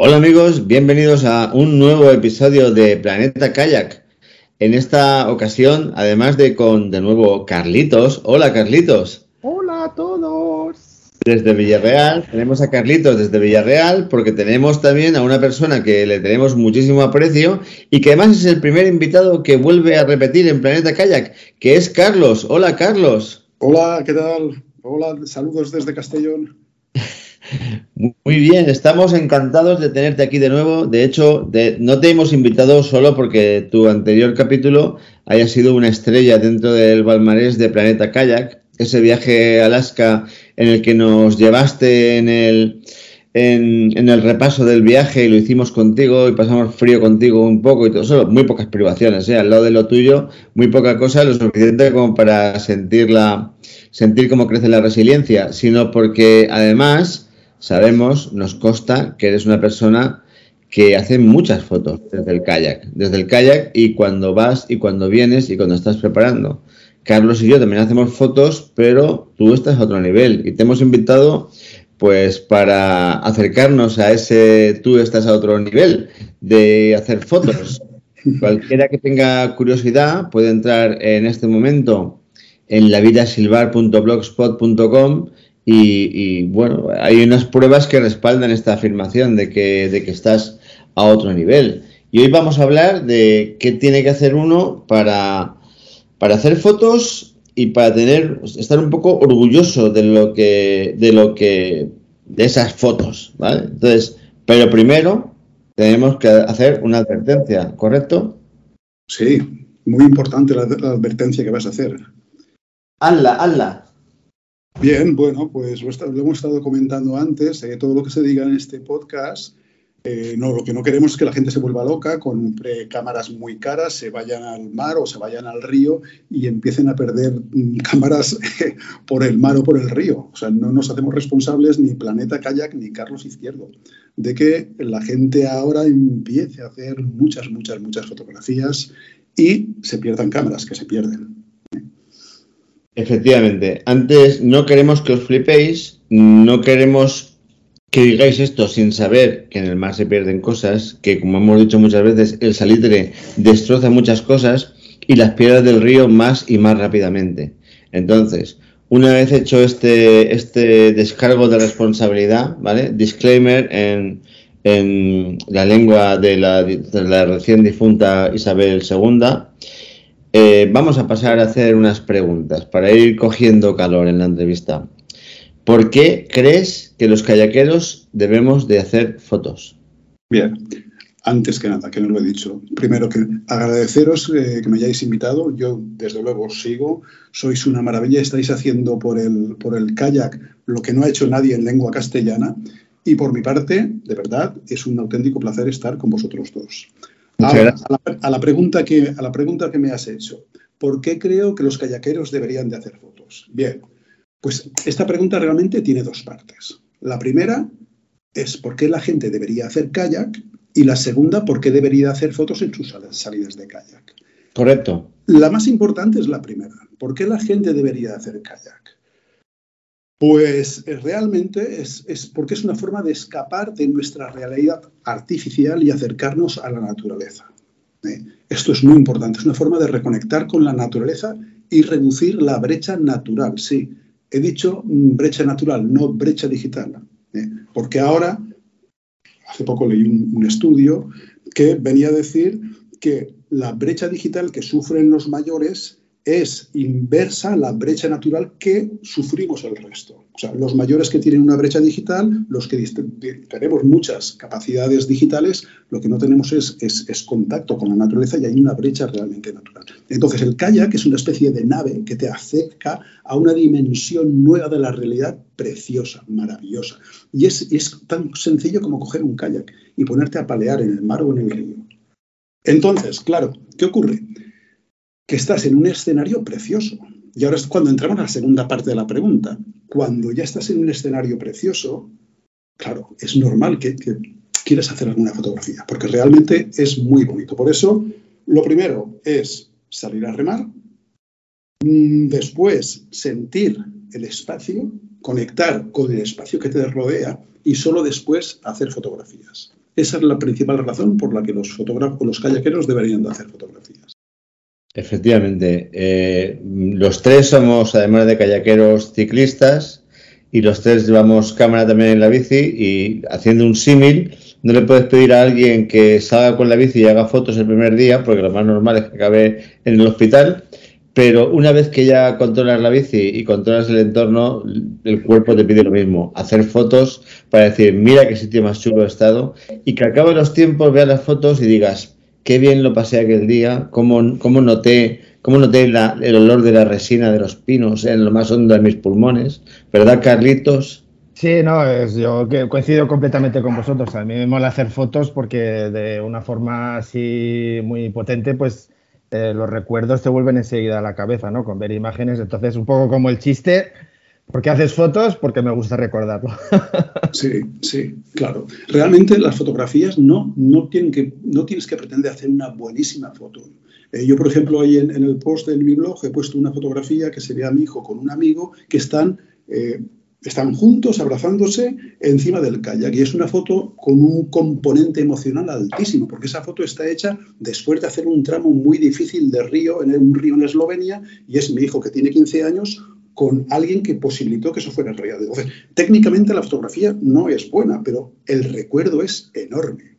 Hola amigos, bienvenidos a un nuevo episodio de Planeta Kayak. En esta ocasión, además de con de nuevo Carlitos. Hola Carlitos. Hola a todos. Desde Villarreal, tenemos a Carlitos desde Villarreal porque tenemos también a una persona que le tenemos muchísimo aprecio y que además es el primer invitado que vuelve a repetir en Planeta Kayak, que es Carlos. Hola Carlos. Hola, ¿qué tal? Hola, saludos desde Castellón. Muy bien, estamos encantados de tenerte aquí de nuevo. De hecho, no te hemos invitado solo porque tu anterior capítulo haya sido una estrella dentro del Balmarés de Planeta Kayak, ese viaje a Alaska en el que nos llevaste en el, en, el repaso del viaje y lo hicimos contigo y pasamos frío contigo un poco y todo eso, muy pocas privaciones, ¿eh? al lado de lo tuyo, muy poca cosa, lo suficiente como para sentirla, sentir cómo crece la resiliencia, sino porque además sabemos, nos consta que eres una persona que hace muchas fotos desde el kayak, desde el kayak y cuando vas y cuando vienes y cuando estás preparando. Carlos y yo también hacemos fotos, pero tú estás a otro nivel y te hemos invitado pues para acercarnos a ese tú estás a otro nivel de hacer fotos. Cualquiera que tenga curiosidad puede entrar en este momento en lavidasilvar.blogspot.com y, bueno, hay unas pruebas que respaldan esta afirmación de que, de que estás a otro nivel. Y hoy vamos a hablar de qué tiene que hacer uno para, para hacer fotos y para tener, estar un poco orgulloso de lo que, de lo que, de esas fotos, ¿vale? Entonces, pero primero tenemos que hacer una advertencia, ¿correcto? Sí, muy importante la, la advertencia que vas a hacer. Hazla, hazla. Bien, bueno, pues lo, hemos estado comentando antes, eh, todo lo que se diga en este podcast, eh, no, lo que no queremos es que la gente se vuelva loca, con cámaras muy caras, se vayan al mar o se vayan al río y empiecen a perder mm, cámaras por el mar o por el río. O sea, no nos hacemos responsables ni Planeta Kayak ni Carlos Izquierdo de que la gente ahora empiece a hacer muchas, muchas, muchas fotografías y se pierdan cámaras, que se pierden. Efectivamente. Antes no queremos que os flipéis, no queremos que digáis esto sin saber que en el mar se pierden cosas, que como hemos dicho muchas veces, el salitre destroza muchas cosas y las piedras del río más y más rápidamente. Entonces, una vez hecho este, este descargo de responsabilidad, ¿vale? Disclaimer en, en la lengua de la, de la recién difunta Isabel II eh, vamos a pasar a hacer unas preguntas para ir cogiendo calor en la entrevista. ¿Por qué crees que los kayakeros debemos de hacer fotos? Bien, antes que nada, que no lo he dicho, primero que agradeceros eh, que me hayáis invitado. Yo, desde luego, os sigo. Sois una maravilla. Estáis haciendo por el, por el kayak lo que no ha hecho nadie en lengua castellana. Y por mi parte, de verdad, es un auténtico placer estar con vosotros dos a, la, pregunta que, a la pregunta que me has hecho, ¿por qué creo que los kayakeros deberían de hacer fotos? Bien, pues esta pregunta realmente tiene dos partes. La primera es por qué la gente debería hacer kayak y la segunda, por qué debería hacer fotos en sus salidas de kayak. Correcto. La más importante es la primera. ¿Por qué la gente debería hacer kayak? Pues eh, realmente es, porque es una forma de escapar de nuestra realidad artificial y acercarnos a la naturaleza. ¿eh? Esto es muy importante, es una forma de reconectar con la naturaleza y reducir la brecha natural. Sí, he dicho mm, brecha natural, no brecha digital. ¿eh? Porque ahora, hace poco leí un estudio que venía a decir que la brecha digital que sufren los mayores es inversa la brecha natural que sufrimos el resto. O sea, los mayores que tienen una brecha digital, los que tenemos muchas capacidades digitales, lo que no tenemos es, es, contacto con la naturaleza y hay una brecha realmente natural. Entonces, el kayak es una especie de nave que te acerca a una dimensión nueva de la realidad preciosa, maravillosa. Y es, es tan sencillo como coger un kayak y ponerte a palear en el mar o en el río. Entonces, claro, ¿qué ocurre? Que estás en un escenario precioso. Y ahora es cuando entramos a la segunda parte de la pregunta cuando ya estás en un escenario precioso, claro, es normal que, quieras hacer alguna fotografía, porque realmente es muy bonito. Por eso, lo primero es salir a remar, mm, después sentir el espacio, conectar con el espacio que te rodea y solo después hacer fotografías. Esa es la principal razón por la que los fotógrafos, los kayakeros deberían de hacer fotografías. Efectivamente. Eh, los tres somos, además de kayakeros, ciclistas y los tres llevamos cámara también en la bici y haciendo un símil, no le puedes pedir a alguien que salga con la bici y haga fotos el primer día, porque lo más normal es que acabe en el hospital, pero una vez que ya controlas la bici y controlas el entorno, el cuerpo te pide lo mismo, hacer fotos para decir, mira qué sitio más chulo he estado, y que acabe los tiempos, veas las fotos y digas, qué bien lo pasé aquel día, cómo, cómo noté, cómo noté el olor de la resina de los pinos en lo más hondo de mis pulmones, ¿verdad, Carlitos? Sí, no, es, yo coincido completamente con vosotros. A mí me mola hacer fotos porque de una forma así muy potente, pues eh, los recuerdos te vuelven enseguida a la cabeza, ¿no? Con ver imágenes. Entonces, un poco como el chiste, ¿Por qué haces fotos? Porque me gusta recordarlo. Sí, sí, claro. Realmente las fotografías no, no, tienen que, no tienes que pretender hacer una buenísima foto. Eh, yo, por ejemplo, ahí en, el post de mi blog he puesto una fotografía que sería mi hijo con un amigo que están, eh, están juntos abrazándose encima del kayak. Y es una foto con un componente emocional altísimo, porque esa foto está hecha después de hacer un tramo muy difícil de río, en un río en Eslovenia, y es mi hijo que tiene 15 años con alguien que posibilitó que eso fuera realidad. Entonces, técnicamente la fotografía no es buena, pero el recuerdo es enorme.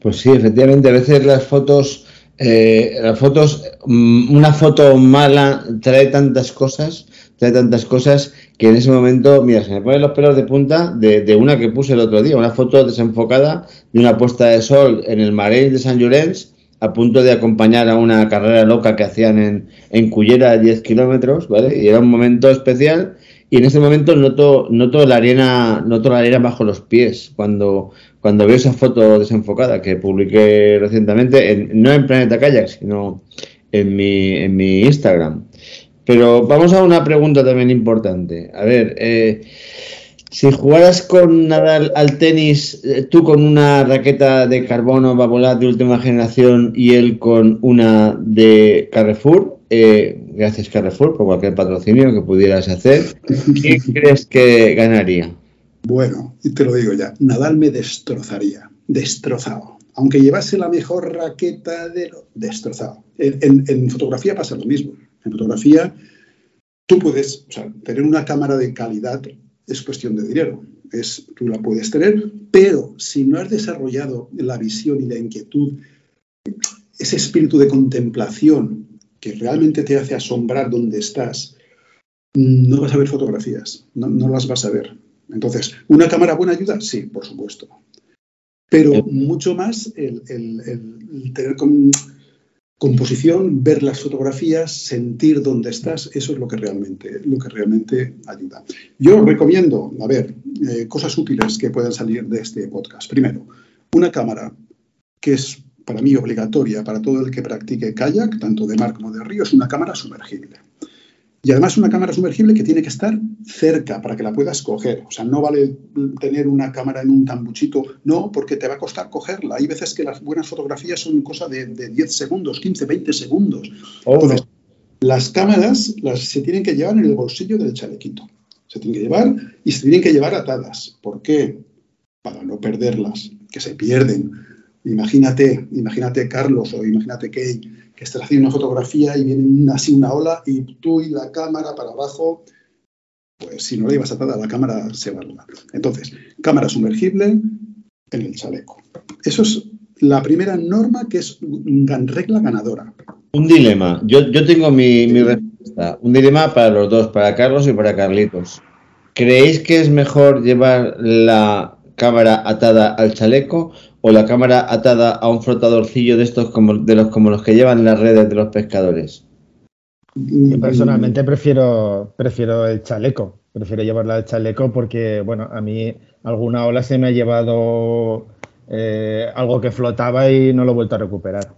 Pues sí, efectivamente, a veces las fotos, eh, las fotos, mm, una foto mala trae tantas cosas, trae tantas cosas que en ese momento, mira, se me ponen los pelos de punta de, de una que puse el otro día, una foto desenfocada de una puesta de sol en el Marais de San Llorenç a punto de acompañar a una carrera loca que hacían en, en Cullera 10 kilómetros, ¿vale? Y era un momento especial y en ese momento noto, noto la arena, noto la arena bajo los pies cuando, cuando veo esa foto desenfocada que publiqué recientemente, no en Planeta Kayak, sino en mi, en mi Instagram. Pero vamos a una pregunta también importante. A ver, eh, si jugaras con Nadal al tenis, eh, tú con una raqueta de carbono Babolat de última generación y él con una de Carrefour, eh, gracias Carrefour por cualquier patrocinio que pudieras hacer, ¿quién crees que ganaría? Bueno, y te lo digo ya, Nadal me destrozaría, destrozado. Aunque llevase la mejor raqueta de lo destrozado. En, fotografía pasa lo mismo. En fotografía tú puedes tener una cámara de calidad es cuestión de dinero. Es, tú la puedes tener, pero si no has desarrollado la visión y la inquietud, ese espíritu de contemplación que realmente te hace asombrar donde estás, no vas a ver fotografías, no, las vas a ver. Entonces, ¿una cámara buena ayuda? Sí, por supuesto. Pero mucho más el, el tener con, composición, ver las fotografías, sentir dónde estás, eso es lo que realmente, lo que realmente ayuda. Yo recomiendo, a ver, eh, cosas útiles que puedan salir de este podcast. Primero, una cámara que es para mí obligatoria para todo el que practique kayak, tanto de mar como de río, es una cámara sumergible. Y además una cámara sumergible que tiene que estar cerca para que la puedas coger. O sea, no vale tener una cámara en un tambuchito, no, porque te va a costar cogerla. Hay veces que las buenas fotografías son cosa de, 10 segundos, 15, 20 segundos. Oh, Entonces, las cámaras las, se tienen que llevar en el bolsillo del chalequito. Se tienen que llevar y se tienen que llevar atadas. ¿Por qué? Para no perderlas, que se pierden. Imagínate, imagínate Carlos o imagínate Kay que estás haciendo una fotografía y viene así una ola y tú y la cámara para abajo, pues si no la llevas atada, la cámara se va a Entonces, cámara sumergible en el chaleco. Eso es la primera norma que es una regla ganadora. Un dilema. Yo, yo tengo mi, mi respuesta. Un dilema para los dos, para Carlos y para Carlitos. ¿Creéis que es mejor llevar la cámara atada al chaleco o la cámara atada a un flotadorcillo de estos como de los como los que llevan las redes de los pescadores? Yo personalmente prefiero prefiero el chaleco, prefiero llevarla al chaleco porque bueno, a mí alguna ola se me ha llevado eh, algo que flotaba y no lo he vuelto a recuperar.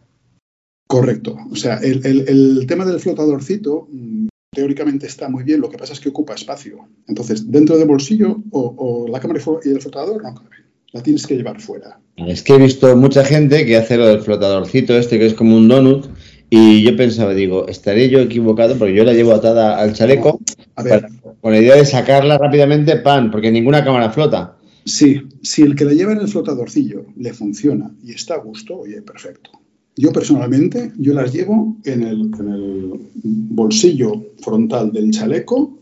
Correcto. O sea, el, el, el tema del flotadorcito mm, teóricamente está muy bien, lo que pasa es que ocupa espacio. Entonces, dentro del bolsillo o, o la cámara y el flotador no cabe. La tienes que llevar fuera. Es que he visto mucha gente que hace lo del flotadorcito este, que es como un donut, y yo pensaba, digo, estaré yo equivocado porque yo la llevo atada al chaleco A ver, para- con la idea de sacarla rápidamente, pan, porque ninguna cámara flota. sí, si el que la lleva en el flotadorcillo le funciona y está a gusto, oye, perfecto. Yo personalmente, yo las llevo en el, en el bolsillo frontal del chaleco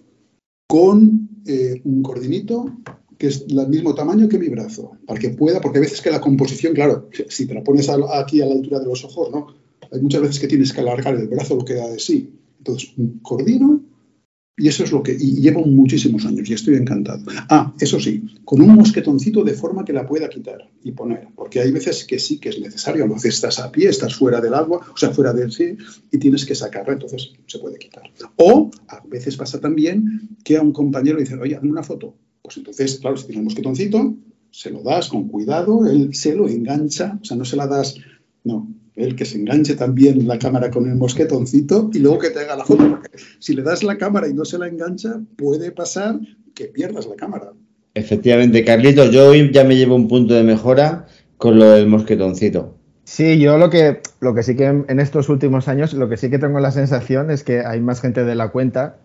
con eh, un cordinito que es del mismo tamaño que mi brazo, para que pueda, porque a veces que la composición, claro, si- te la pones aquí a la altura de los ojos, ¿no? Hay muchas veces que tienes que alargar el brazo lo que da de sí. Entonces, un cordino y eso es lo que. Y llevo muchísimos años y estoy encantado. Ah, eso sí, con un mosquetoncito de forma que la pueda quitar y poner. Porque hay veces que sí que es necesario. A veces estás a pie, estás fuera del agua, o sea, fuera del sí, y tienes que sacarla, entonces se puede quitar. O a veces pasa también que a un compañero le dicen, oye, hazme una foto. Pues entonces, claro, si tienes un mosquetoncito, se lo das con cuidado, él se lo engancha, o sea, no se la das. No, él que se enganche también la cámara con el mosquetoncito y luego que te haga la foto. Porque si le das la cámara y no se la engancha, puede pasar que pierdas la cámara. Efectivamente, Carlitos, yo hoy ya me llevo un punto de mejora con lo del mosquetoncito. Sí, yo lo que, lo que sí que en, en estos últimos años, lo que sí que tengo la sensación es que hay más gente de la cuenta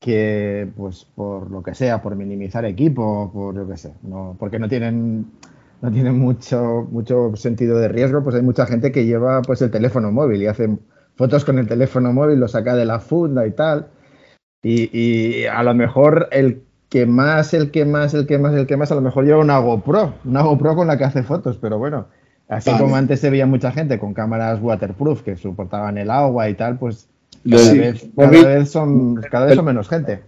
que, pues, por lo que sea, por minimizar equipo, por yo que sé, no, porque no tienen, no tienen mucho, mucho sentido de riesgo, pues hay mucha gente que lleva pues el teléfono móvil y hace fotos con el teléfono móvil, lo saca de la funda y tal. Y, y a lo mejor el que más, el que más, el que más, el que más, a lo mejor lleva una GoPro, una GoPro con la que hace fotos, pero bueno, así Vale. como antes se veía mucha gente con cámaras waterproof que soportaban el agua y tal, pues Lo cada, vez, cada móvil- vez son, cada vez son menos gente.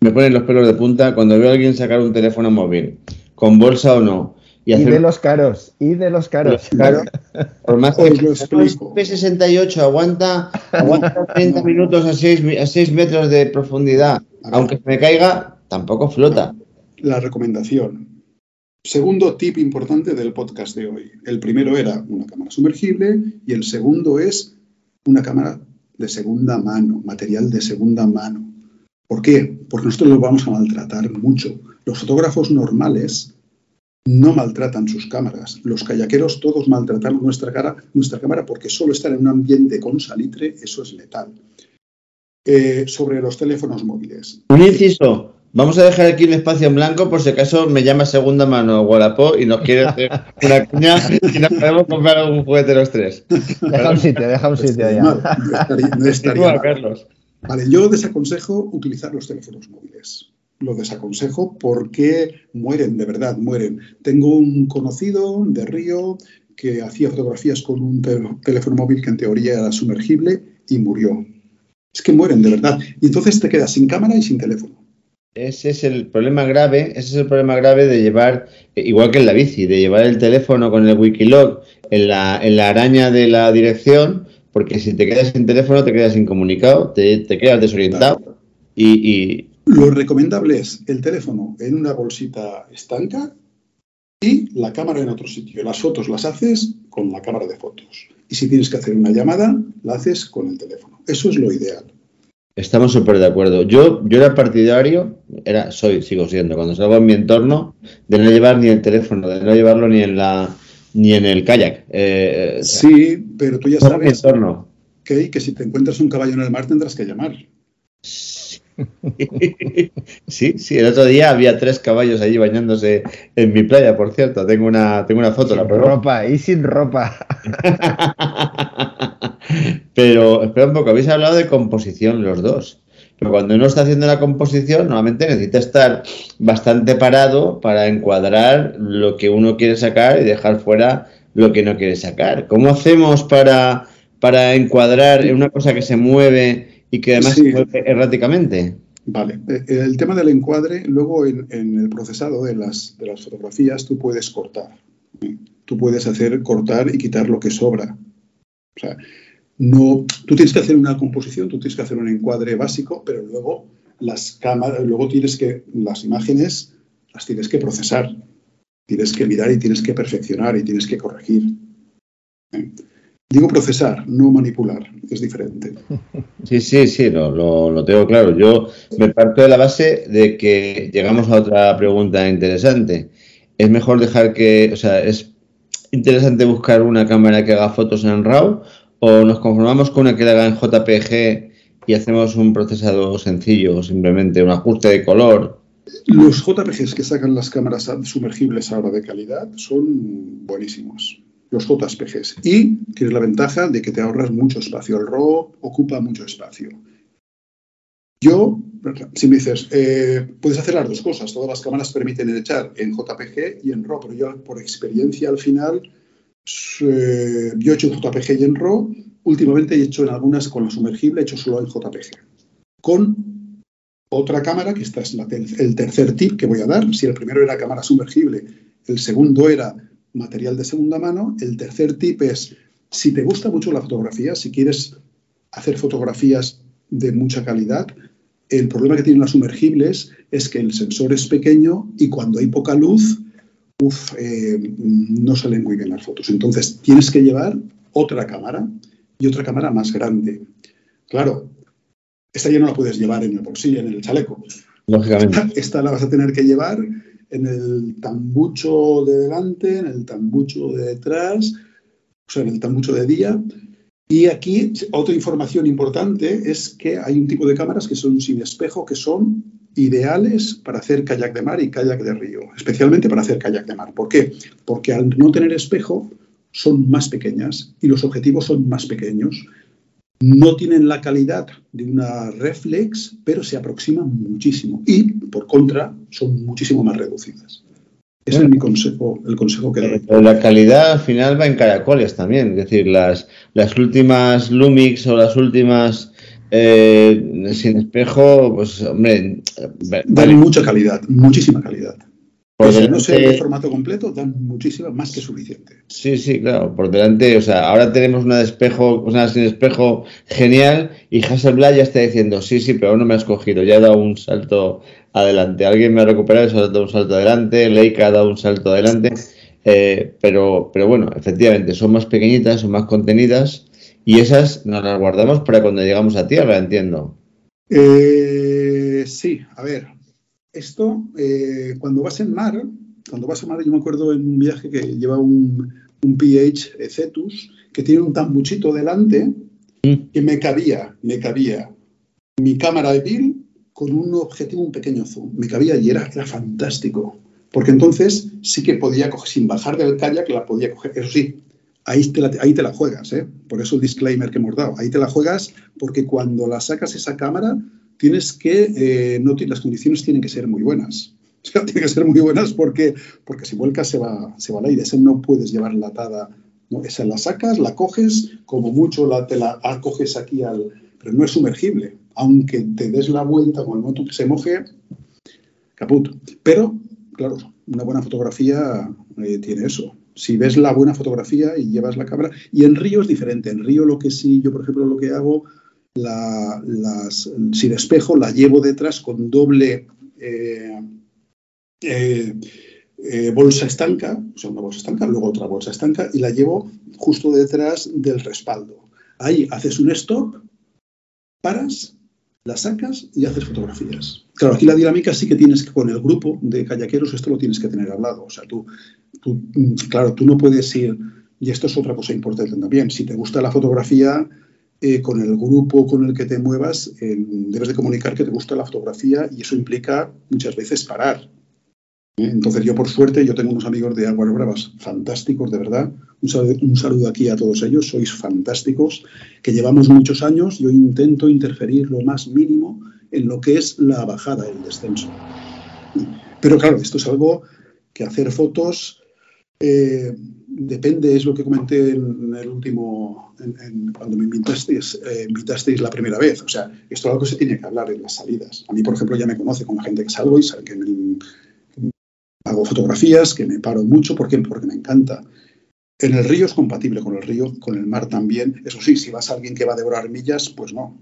Me ponen los pelos de punta cuando veo a alguien sacar un teléfono móvil, con bolsa o no, y de los caros, y de los caros. Claro, por más que Os lo explico. P68 aguanta, aguanta 30 minutos a 6, a 6 metros de profundidad. Aunque se me caiga, tampoco flota. La recomendación. Segundo tip importante del podcast de hoy. El primero era una cámara sumergible y el segundo es una cámara de segunda mano, material de segunda mano. ¿Por qué? Porque nosotros lo vamos a maltratar mucho. Los fotógrafos normales no maltratan sus cámaras. Los kayakeros todos maltratamos nuestra, cara, nuestra cámara porque solo estar en un ambiente con salitre, eso es letal. Eh, sobre los teléfonos móviles. Un inciso. Vamos a dejar aquí un espacio en blanco por si acaso me llama segunda mano Wallapop y nos quiere hacer una cuña y nos podemos comprar algún juguete los tres. Deja un sitio, deja un sitio Estaría ya. mal, no estaría, no estaría Continúa, mal. Carlos. Vale, yo desaconsejo utilizar los teléfonos móviles. Lo desaconsejo porque mueren, de verdad, mueren. Tengo un conocido de Río que hacía fotografías con un tel- teléfono móvil que en teoría era sumergible y murió. Es que mueren, de verdad. Y entonces te quedas sin cámara y sin teléfono. Ese es el problema grave, ese es el problema grave de llevar, eh, igual que en la bici, de llevar el teléfono con el Wikilog en la, en la araña de la dirección, porque si te quedas sin teléfono te quedas incomunicado, te, te quedas desorientado y, y Lo recomendable es el teléfono en una bolsita estanca y la cámara en otro sitio. Las fotos las haces con la cámara de fotos. Y si tienes que hacer una llamada, la haces con el teléfono. Eso es lo ideal. Estamos súper de acuerdo. Yo, yo era partidario, era, soy, sigo siendo, cuando salgo en mi entorno, de no llevar ni el teléfono, de no llevarlo ni en la ni en el kayak. Eh, o sea, Sí, pero tú ya todo mi sabes entorno. que, que si te encuentras un caballo en el mar tendrás que llamar. Sí, sí, el otro día había tres caballos allí bañándose en mi playa, por cierto. Tengo una, tengo una foto, la Sin pruebo. ropa, y sin ropa. Pero espera un poco, habéis hablado de composición los dos. Pero cuando uno está haciendo la composición, normalmente necesita estar bastante parado para encuadrar lo que uno quiere sacar y dejar fuera lo que no quiere sacar. ¿Cómo hacemos para, para encuadrar en una cosa que se mueve y que además se mueve erráticamente? Vale, eh, el tema del encuadre, luego en, el procesado de las, de las, fotografías tú puedes cortar. Tú puedes hacer cortar y quitar lo que sobra. O sea, no, tú tienes que hacer una composición, tú tienes que hacer un encuadre básico, pero luego las cámaras, luego tienes que, las imágenes las tienes que procesar, tienes que mirar y tienes que perfeccionar y tienes que corregir. ¿Eh? Digo procesar, no manipular, es diferente. Sí, sí, sí, lo, lo, tengo claro. Yo me parto de la base de que llegamos a otra pregunta interesante. Es mejor dejar que, o sea, es interesante buscar una cámara que haga fotos en RAW o nos conformamos con una que la haga en JPG y hacemos un procesado sencillo, simplemente un ajuste de color. Los JPGs que sacan las cámaras sumergibles ahora de calidad son buenísimos los JPGs. Y tienes la ventaja de que te ahorras mucho espacio. El RAW ocupa mucho espacio. Yo, si me dices, eh, puedes hacer las dos cosas. Todas las cámaras permiten echar en JPG y en RAW, pero yo por experiencia al final, eh, yo he hecho en JPG y en RAW. Últimamente he hecho en algunas con la sumergible, he hecho solo en JPG. Con otra cámara, que esta es el tercer tip que voy a dar. Si el primero era cámara sumergible, el segundo era material de segunda mano. El tercer tip es, si te gusta mucho la fotografía, si quieres hacer fotografías de mucha calidad, el problema que tienen las sumergibles es que el sensor es pequeño y cuando hay poca luz, eh, no salen muy bien las fotos. Entonces tienes que llevar otra cámara y otra cámara más grande. Claro, esta ya no la puedes llevar en el bolsillo, en el chaleco. Lógicamente. Esta la vas a tener que llevar en el tambucho de delante, en el tambucho de detrás, o sea, en el tambucho de día. Y aquí otra información importante es que hay un tipo de cámaras que son sin espejo, que son ideales para hacer kayak de mar y kayak de río, especialmente para hacer kayak de mar. ¿Por qué? Porque al no tener espejo son más pequeñas y los objetivos son más pequeños no tienen la calidad de una reflex, pero se aproximan muchísimo y, por contra, son muchísimo más reducidas. Ese es mi consejo, el consejo que doy. La calidad al final va en caracoles también, es decir, las, las últimas Lumix o las últimas eh, sin espejo, pues hombre, dan mucha calidad, muchísima calidad. Si no sé el formato completo, dan muchísima, más que suficiente. Sí, sí, claro, por delante, o sea, ahora tenemos una de espejo, una sin espejo genial y Hasselblad ya está diciendo, sí, sí, pero no me has cogido, ya he dado un salto adelante. Alguien me ha recuperado y ha dado un salto adelante, Leica ha dado un salto adelante, eh, pero, pero bueno, efectivamente, son más pequeñitas, son más contenidas y esas nos las guardamos para cuando llegamos a tierra, entiendo. Eh, sí, a ver, esto, eh, cuando vas en mar, cuando vas en mar, yo me acuerdo en un viaje que lleva un, un PH Cetus, que tiene un tambuchito delante, mm. que me cabía, me cabía mi cámara de Bill con un objetivo, un pequeño zoom. Me cabía y era, era fantástico. Porque entonces sí que podía coger, sin bajar del kayak, la podía coger. Eso sí, ahí te la, ahí te la juegas, ¿eh? Por eso el disclaimer que hemos dado. Ahí te la juegas porque cuando la sacas esa cámara, tienes que, eh, no, las condiciones tienen que ser muy buenas. O sea, tienen que ser muy buenas porque, porque si vuelcas se va, se va al aire. Esa no puedes llevar la atada. ¿no? Esa la sacas, la coges, como mucho la, te la coges aquí al... Pero no es sumergible. Aunque te des la vuelta con el moto que se moje, caput. Pero, claro, una buena fotografía eh, tiene eso. Si ves la buena fotografía y llevas la cámara, y en Río es diferente. En Río lo que sí, yo por ejemplo lo que hago la, sin espejo, la llevo detrás con doble eh, eh, bolsa estanca, o sea, una bolsa estanca, luego otra bolsa estanca, y la llevo justo detrás del respaldo. Ahí haces un stop, paras, la sacas y haces fotografías. Claro, aquí la dinámica sí que tienes que, con el grupo de kayakeros, esto lo tienes que tener al lado. O sea, tú, tú, claro, tú no puedes ir, y esto es otra cosa importante también, si te gusta la fotografía, eh, con el grupo con el que te muevas, eh, debes de comunicar que te gusta la fotografía y eso implica muchas veces parar. ¿Eh? Entonces yo por suerte, yo tengo unos amigos de Aguas Bravas fantásticos, de verdad. Un saludo, aquí a todos ellos, sois fantásticos, que llevamos muchos años, yo intento interferir lo más mínimo en lo que es la bajada, el descenso. Pero claro, esto es algo que hacer fotos depende, es lo que comenté en el último, cuando me invitasteis, eh, invitasteis la primera vez. O sea, esto es algo que se tiene que hablar en las salidas. A mí, por ejemplo, ya me conoce con la gente que salgo y sabe que hago fotografías, que me paro mucho. ¿Por qué? Porque me encanta. En el río es compatible con el río, con el mar también. Eso sí, si vas a alguien que va a devorar millas, pues no.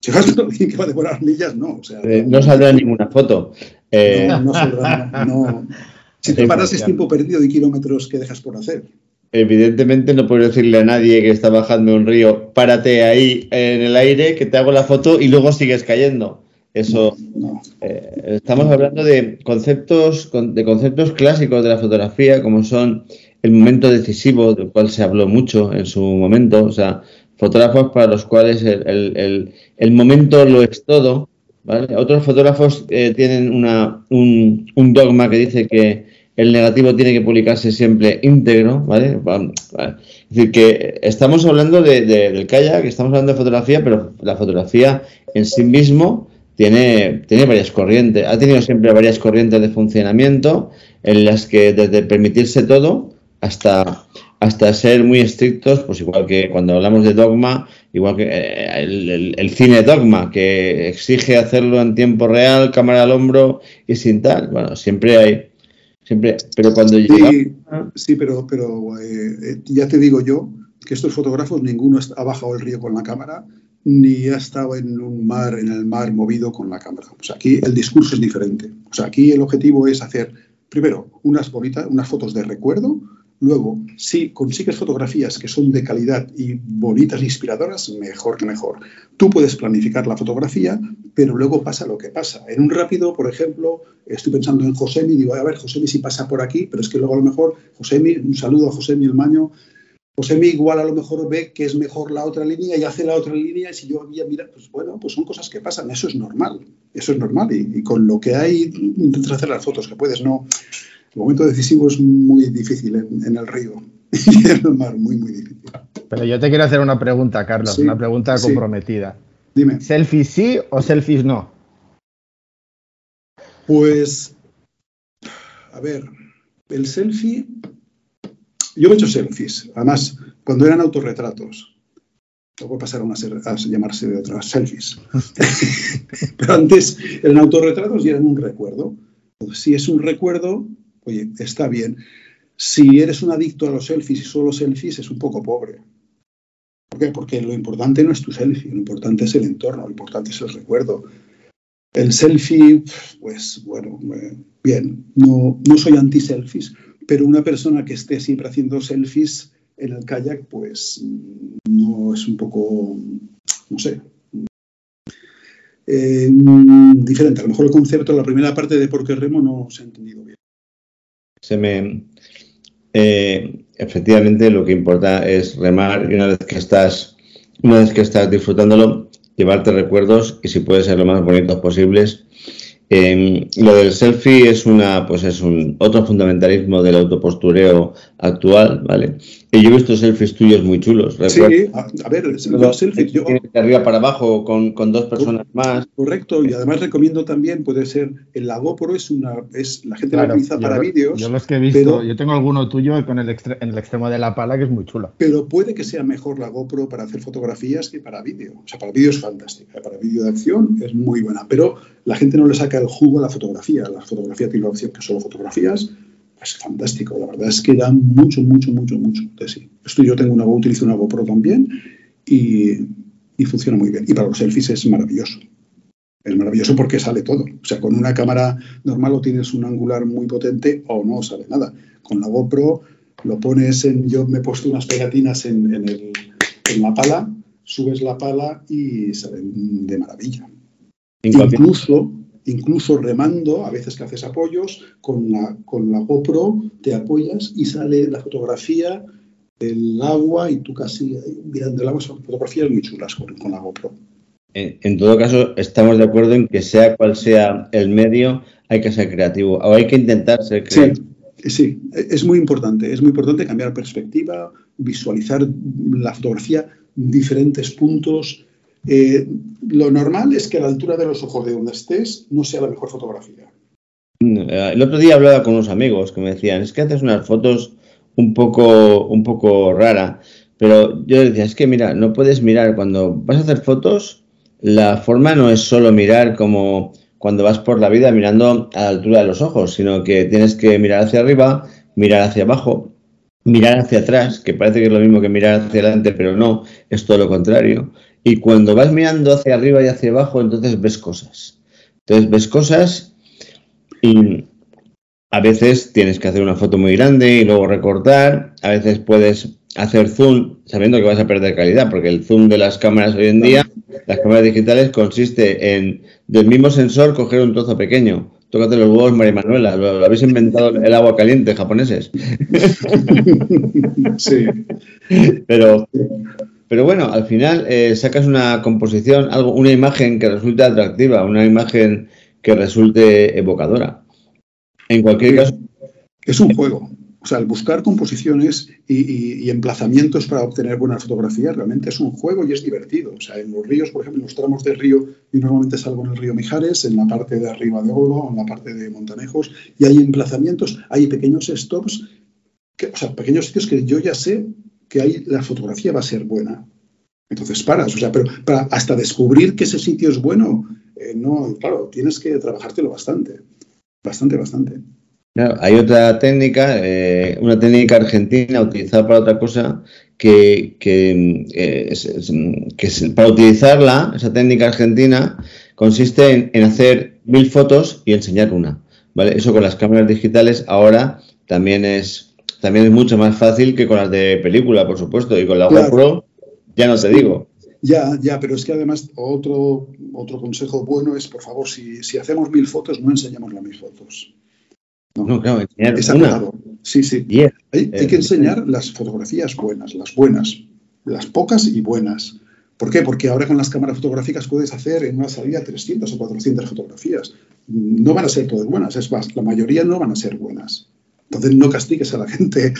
Si vas a alguien que va a devorar millas, no. O sea, eh, no saldrá ninguna foto. Eh, no, no saldrá, no. Si te paras es tiempo perdido de kilómetros que dejas por hacer. Evidentemente no puedo decirle a nadie que está bajando un río, párate ahí en el aire, que te hago la foto y luego sigues cayendo. Eso. Eh, estamos hablando de conceptos, de conceptos clásicos de la fotografía, como son el momento decisivo, del cual se habló mucho en su momento. O sea, fotógrafos para los cuales el, momento lo es todo. Otros fotógrafos eh, tienen una, un, un dogma que dice que el negativo tiene que publicarse siempre íntegro, ¿vale? Es decir, que estamos hablando de, del kayak, estamos hablando de fotografía, pero la fotografía en sí mismo tiene, tiene varias corrientes, ha tenido siempre varias corrientes de funcionamiento en las que desde permitirse todo hasta, hasta ser muy estrictos, pues igual que cuando hablamos de dogma, igual que eh, el, el, cine dogma, que exige hacerlo en tiempo real, cámara al hombro y sin tal. Bueno, siempre hay Siempre, pero cuando sí, Sí, pero, pero eh, eh, ya te digo yo que estos fotógrafos, ninguno ha bajado el río con la cámara, ni ha estado en un mar, en el mar movido con la cámara. Sea, aquí el discurso es diferente. O sea, aquí el objetivo es hacer, primero, unas bonitas, unas fotos de recuerdo, Luego, si consigues fotografías que son de calidad y bonitas e inspiradoras, mejor que mejor. Tú puedes planificar la fotografía, pero luego pasa lo que pasa. En un rápido, por ejemplo, estoy pensando en Josemi, digo, a ver, Josemi si pasa por aquí, pero es que luego a lo mejor, Josemi, un saludo a Josemi el Maño, Josemi igual a lo mejor ve que es mejor la otra línea y hace la otra línea y si yo había mira, pues bueno, pues son cosas que pasan, eso es normal, eso es normal y, con lo que hay intentas hacer las fotos que puedes, no el momento decisivo es muy difícil en, el río y en el mar, muy, muy difícil. Pero yo te quiero hacer una pregunta, Carlos, una pregunta comprometida. Dime. ¿Selfies sí o selfies no? Pues, a ver, el selfie, yo he hecho selfies, además, cuando eran autorretratos. Luego pasaron a, ser, a llamarse de otras selfies. Pero antes eran autorretratos y eran un recuerdo. Si es un recuerdo, oye, está bien. Si eres un adicto a los selfies y solo selfies, es un poco pobre. ¿Por qué? Porque lo importante no es tu selfie, lo importante es el entorno, lo importante es el recuerdo. El selfie, pues bueno, eh, bien, no, no soy anti-selfies, pero una persona que esté siempre haciendo selfies en el kayak, pues no es un poco, no sé, eh, diferente. A lo mejor el concepto, la primera parte de por qué remo no se ha entendido bien se me... Eh, efectivamente, lo que importa es remar y una vez que estás, una vez que estás disfrutándolo, llevarte recuerdos y si puede ser lo más bonitos posibles. Eh, lo del selfie es una, pues es un otro fundamentalismo del autopostureo actual, ¿vale? Yo he visto selfies tuyos muy chulos. Sí, a, ver, los selfies. Yo, de arriba para abajo con, con, dos personas más. Correcto, y además recomiendo también, puede ser, el la GoPro es una. es La gente la utiliza para vídeos. Yo los que he visto, yo tengo alguno tuyo con el en el extremo de la pala que es muy chulo. Pero puede que sea mejor la GoPro para hacer fotografías que para vídeo. O sea, para vídeo es fantástica, para vídeo de acción es muy buena, pero la gente no le saca el jugo a la fotografía. La fotografía tiene la opción que solo fotografías es fantástico. La verdad es que da mucho, mucho, mucho, mucho de sí. Esto yo tengo una, utilizo una GoPro también y, funciona muy bien. Y para los selfies es maravilloso. Es maravilloso porque sale todo. O sea, con una cámara normal o tienes un angular muy potente o no sale nada. Con la GoPro lo pones en. Yo me he puesto unas pegatinas en, en, en la pala, subes la pala y salen de maravilla. Incluso incluso remando, a veces que haces apoyos, con la, con la GoPro te apoyas y sale la fotografía del agua y tú casi mirando el agua, son fotografías muy chulas con, la GoPro. En, todo caso, estamos de acuerdo en que sea cual sea el medio, hay que ser creativo o hay que intentar ser creativo. Sí, sí, es muy importante, es muy importante cambiar perspectiva, visualizar la fotografía, diferentes puntos, eh, lo normal es que a la altura de los ojos de donde estés no sea la mejor fotografía. El otro día hablaba con unos amigos que me decían, es que haces unas fotos un poco, un poco rara. Pero yo decía, es que mira, no puedes mirar cuando vas a hacer fotos, la forma no es solo mirar como cuando vas por la vida mirando a la altura de los ojos, sino que tienes que mirar hacia arriba, mirar hacia abajo, mirar hacia atrás, que parece que es lo mismo que mirar hacia adelante, pero no, es todo lo contrario. Y cuando vas mirando hacia arriba y hacia abajo, entonces ves cosas. Entonces ves cosas y a veces tienes que hacer una foto muy grande y luego recortar, a veces puedes hacer zoom sabiendo que vas a perder calidad, porque el zoom de las cámaras hoy en día, las cámaras digitales, consiste en del mismo sensor coger un trozo pequeño. Tócate los huevos, María Manuela. Lo, habéis inventado el agua caliente, japoneses. Sí. Pero, pero bueno, al final eh, sacas una composición, algo, una imagen que resulte atractiva, una imagen que resulte evocadora. En cualquier caso. Es un juego. O sea, el buscar composiciones y, emplazamientos para obtener buenas fotografías realmente es un juego y es divertido. O sea, en los ríos, por ejemplo, en los tramos de río, yo normalmente salgo en el río Mijares, en la parte de arriba de Olva, en la parte de Montanejos, y hay emplazamientos, hay pequeños stops, o sea, pequeños sitios que yo ya sé que ahí la fotografía va a ser buena. Entonces paras, o sea, pero para hasta descubrir que ese sitio es bueno, eh, no, claro, tienes que trabajártelo bastante, bastante, bastante hay otra técnica, eh, una técnica argentina utilizada para otra cosa, que, que, eh, para utilizarla, esa técnica argentina, consiste en, hacer mil fotos y enseñar una. ¿vale? Eso con las cámaras digitales ahora también es, también es mucho más fácil que con las de película, por supuesto, y con la GoPro ya no te digo. Ya, ya, pero es que además otro, otro consejo bueno es, por favor, si, si hacemos mil fotos, no enseñemos las mil fotos. No, claro, Sí, sí. Hay, que eh, enseñar las fotografías buenas, las buenas, las pocas y buenas. ¿Por qué? Porque ahora con las cámaras fotográficas puedes hacer en una salida 300 o 400 fotografías. No van a ser todas buenas, es más, la mayoría no van a ser buenas. Entonces no castigues a la gente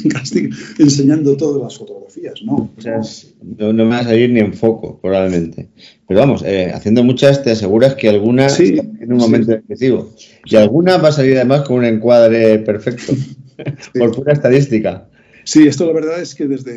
enseñando todas las fotografías, ¿no? O sea, no, me va a salir ni en foco, probablemente. Pero vamos, eh, haciendo muchas te aseguras que alguna en un momento excesivo. Y alguna va a salir además con un encuadre perfecto, por pura estadística. Sí, esto la verdad es que desde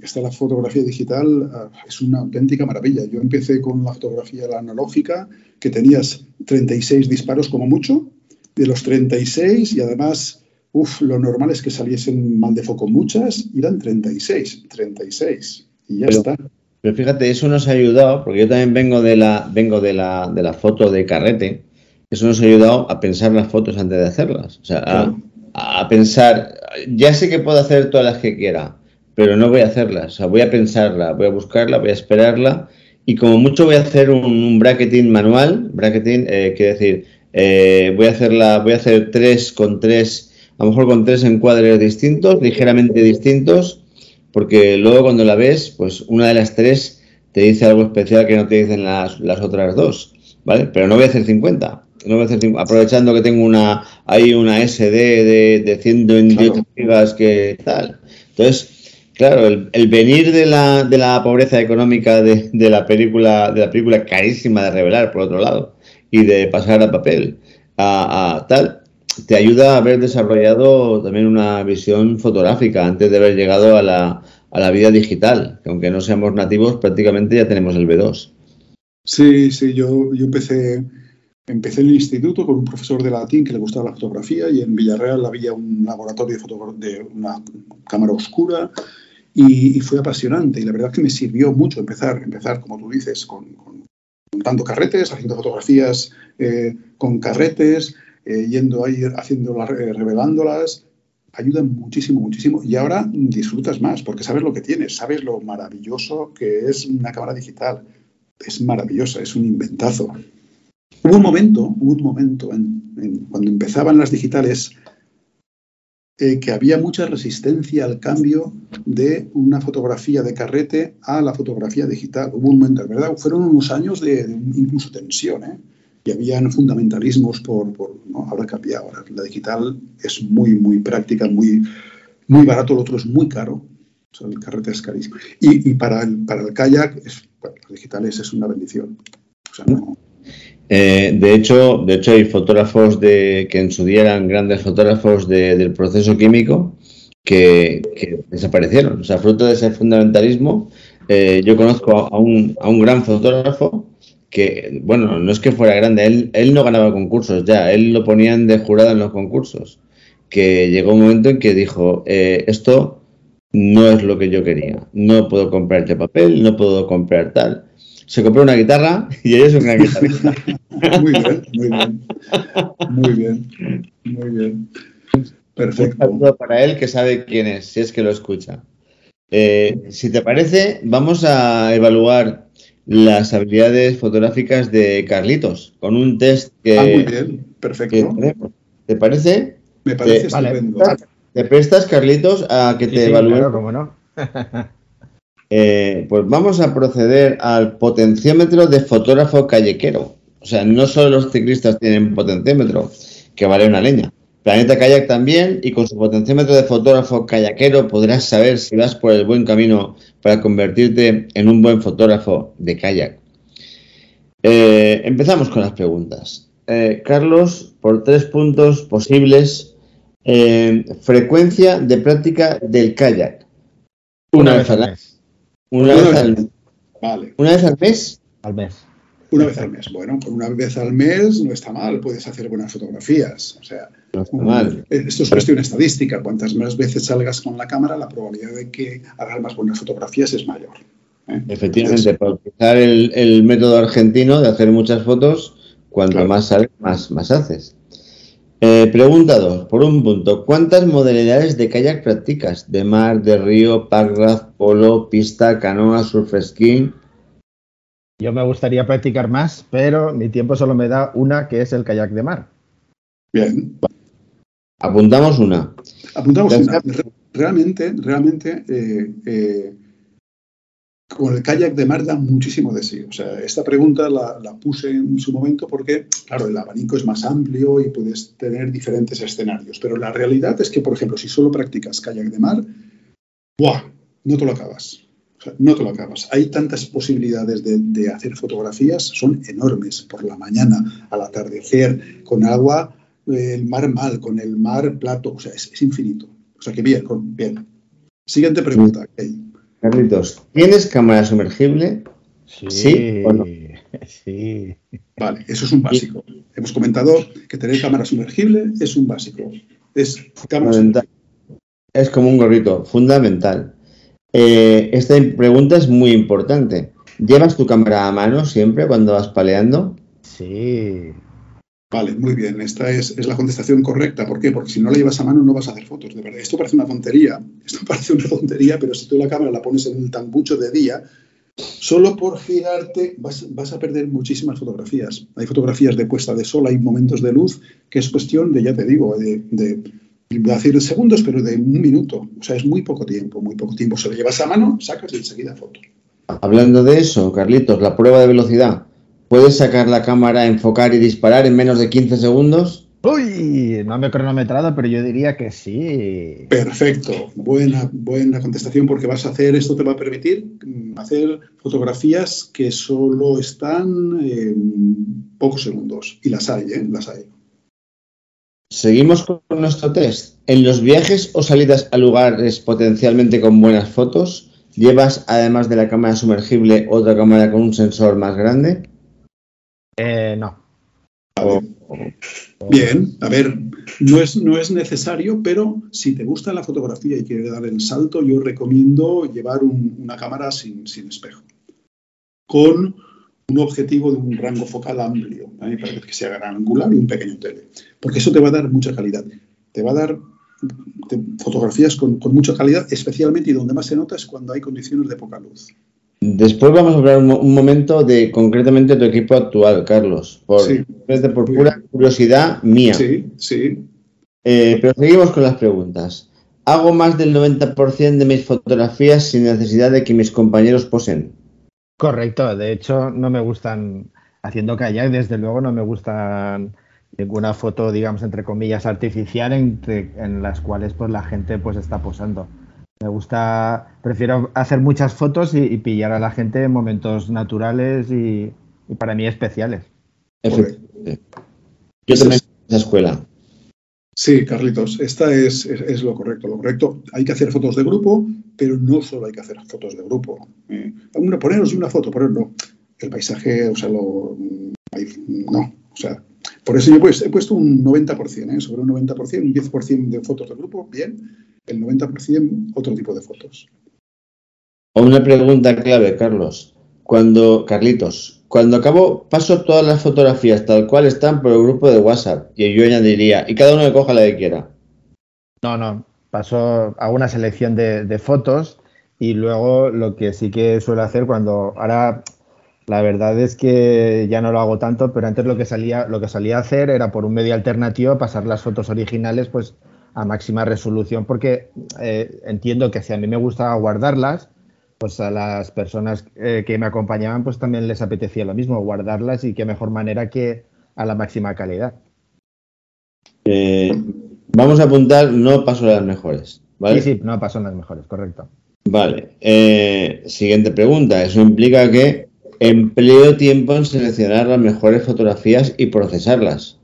que está la fotografía digital ah, es una auténtica maravilla. Yo empecé con la fotografía analógica, que tenías 36 disparos como mucho, de los 36 y además, uff, lo normal es que saliesen mal de foco muchas, eran 36, 36 y ya está. Pero fíjate, eso nos ha ayudado, porque yo también vengo de la, vengo de la, de la foto de carrete, eso nos ha ayudado a pensar las fotos antes de hacerlas. O sea, a, a, pensar, ya sé que puedo hacer todas las que quiera, pero no voy a hacerlas. O sea, voy a pensarla, voy a buscarla, voy a esperarla y como mucho voy a hacer un, bracketing manual. Bracketing eh, quiere decir, eh, voy a hacerla, voy a hacer tres con tres, a lo mejor con tres encuadres distintos, ligeramente distintos, porque luego cuando la ves, pues una de las tres te dice algo especial que no te dicen las, las otras dos, ¿vale? Pero no voy a hacer 50. No voy a hacer, aprovechando que tengo una hay una SD de, de 128 gigas que tal. Entonces, claro, el, venir de la, de la pobreza económica de, de, la película, de la película carísima de revelar, por otro lado, y de pasar a papel a, tal, te ayuda a haber desarrollado también una visión fotográfica antes de haber llegado a la, a la vida digital, que aunque no seamos nativos, prácticamente ya tenemos el B2. Sí, sí, yo, yo empecé, empecé en el instituto con un profesor de latín que le gustaba la fotografía y en Villarreal había un laboratorio de, de una cámara oscura y, fue apasionante y la verdad que me sirvió mucho empezar, empezar como tú dices, con montando carretes, haciendo fotografías eh, con carretes, eh, yendo ahí, haciéndolas, eh, revelándolas, ayudan muchísimo, muchísimo. Y ahora disfrutas más, porque sabes lo que tienes, sabes lo maravilloso que es una cámara digital. Es maravillosa, es un inventazo. Hubo un momento, hubo un momento cuando empezaban las digitales eh, que había mucha resistencia al cambio de una fotografía de carrete a la fotografía digital. Hubo un momento, ¿verdad? Fueron unos años de, incluso tensión, ¿eh? Y habían fundamentalismos por, ¿no? ahora cambia, ahora la digital es muy, muy práctica, muy, muy barato, el otro es muy caro. O sea, el carrete es carísimo. Y, para, el, para el kayak, es, para los es una bendición. O sea, no, eh, de, hecho, de hecho, hay fotógrafos de, que en su día eran grandes fotógrafos del proceso químico que, desaparecieron. O sea, fruto de ese fundamentalismo, eh, yo conozco a un, a un gran fotógrafo que, bueno, no es que fuera grande, él, él no ganaba concursos ya, él lo ponían de jurado en los concursos, que llegó un momento en que dijo, eh, esto no es lo que yo quería, no puedo comprarte papel, no puedo comprar tal. Se compró una guitarra y ella es una guitarrista. muy bien, muy bien, muy bien, muy bien. Perfecto. Un para él que sabe quién es, si es que lo escucha. Eh, si te parece, vamos a evaluar las habilidades fotográficas de Carlitos con un test que. Ah, muy bien, perfecto. ¿Te parece? Me parece estupendo. ¿Te prestas, Carlitos, a que te evalúe? cómo no. Eh, pues vamos a proceder al potenciómetro de fotógrafo callequero. O sea, no solo los ciclistas tienen potenciómetro, que vale una leña. Planeta Kayak también, y con su potenciómetro de fotógrafo kayakero podrás saber si vas por el buen camino para convertirte en un buen fotógrafo de kayak. Eh, empezamos con las preguntas. Eh, Carlos, por tres puntos posibles, eh, frecuencia de práctica del kayak. Una, vez al mes. Una, vez al mes. Vale. ¿Una vez al mes? Al mes. Una vez al mes. Bueno, por una vez al mes no está mal, puedes hacer buenas fotografías. O sea, no está mal. Esto es cuestión estadística. Cuantas más veces salgas con la cámara, la probabilidad de que hagas más buenas fotografías es mayor. ¿eh? Efectivamente, para utilizar el, método argentino de hacer muchas fotos, cuanto más sales, más, más haces. Eh, pregunta 2, por un punto, ¿cuántas modalidades de kayak practicas? ¿De mar, de río, parkrafts, polo, pista, canoa, surf ski? Yo me gustaría practicar más, pero mi tiempo solo me da una, que es el kayak de mar. Bien. Apuntamos una. Apuntamos una. Realmente, realmente, eh, eh, con el kayak de mar da muchísimo de sí. O sea, esta pregunta la, puse en su momento porque, claro, el abanico es más amplio y puedes tener diferentes escenarios. Pero la realidad es que, por ejemplo, si solo practicas kayak de mar, ¡buah! No te lo acabas no te lo acabas. Hay tantas posibilidades de, hacer fotografías, son enormes. Por la mañana, al atardecer, con agua, el mar mal, con el mar plato, o sea, es, infinito. O sea que bien, bien. Siguiente pregunta. Carlitos, ¿tienes cámara sumergible? Sí. o no? Sí. Vale, eso es un básico. Hemos comentado que tener cámara sumergible es un básico. Es Es como un gorrito, fundamental. Eh, esta pregunta es muy importante. ¿Llevas tu cámara a mano siempre cuando vas paleando? Sí. Vale, muy bien. Esta es, la contestación correcta. ¿Por qué? Porque si no la llevas a mano no vas a hacer fotos, de verdad. Esto parece una tontería. Esto parece una tontería, pero si tú la cámara la pones en el tambucho de día, solo por girarte vas, a perder muchísimas fotografías. Hay fotografías de puesta de sol, hay momentos de luz, que es cuestión de, ya te digo, de decir segundos, pero de un minuto. O sea, es muy poco tiempo, muy poco tiempo. Se lo llevas a mano, sacas y enseguida foto. Hablando de eso, Carlitos, la prueba de velocidad. ¿Puedes sacar la cámara, enfocar y disparar en menos de 15 segundos? Uy, no me he cronometrado, pero yo diría que sí. Perfecto, buena, buena contestación porque vas a hacer, esto te va a permitir mm, hacer fotografías que solo están en pocos segundos. Y las hay, ¿eh? Las hay. Seguimos con nuestro test. En los viajes o salidas a lugares potencialmente con buenas fotos, ¿llevas además de la cámara sumergible otra cámara con un sensor más grande? Eh, no. Bien, a ver, no es, no es necesario, pero si te gusta la fotografía y quieres dar el salto, yo recomiendo llevar una cámara sin, sin espejo. Con un objetivo de un rango focal amplio, para que sea gran angular y un pequeño tele, porque eso te va a dar mucha calidad. Te va a dar fotografías con, mucha calidad, especialmente y donde más se nota es cuando hay condiciones de poca luz. Después vamos a hablar un, momento de concretamente tu equipo actual, Carlos, por, por pura curiosidad mía. Sí, sí. Eh, pero seguimos con las preguntas. Hago más del 90% de mis fotografías sin necesidad de que mis compañeros posen. Correcto, de hecho no me gustan haciendo kayak, desde luego no me gustan ninguna foto, digamos, entre comillas, artificial en las cuales pues la gente pues está posando. Me gusta, prefiero hacer muchas fotos y, pillar a la gente en momentos naturales y, para mí especiales. Yo también esa escuela. Sí, Carlitos, esta es, es, lo correcto. Lo correcto, hay que hacer fotos de grupo, pero no solo hay que hacer fotos de grupo. Eh, poneros una foto, ponerlo. El paisaje, o sea, lo, no. O sea, por eso yo he puesto un 90%, ¿eh? sobre un 90%, un 10% de fotos de grupo, bien. El 90% otro tipo de fotos. Una pregunta clave, Carlos. Cuando, Carlitos, cuando acabo, paso todas las fotografías tal cual están por el grupo de WhatsApp y yo añadiría, y cada uno que coja la que quiera. No, no, paso, hago una selección de, fotos y luego lo que sí que suelo hacer cuando, ahora la verdad es que ya no lo hago tanto, pero antes lo que salía, lo que salía a hacer era por un medio alternativo pasar las fotos originales pues a máxima resolución porque eh, entiendo que si a mí me gusta guardarlas, pues a las personas eh, que me acompañaban pues también les apetecía lo mismo, guardarlas y qué mejor manera que a la máxima calidad. Eh, vamos a apuntar, no paso las mejores. ¿vale? Sí, sí, no paso las mejores, correcto. Vale. Eh, siguiente pregunta. Eso implica que empleo tiempo en seleccionar las mejores fotografías y procesarlas.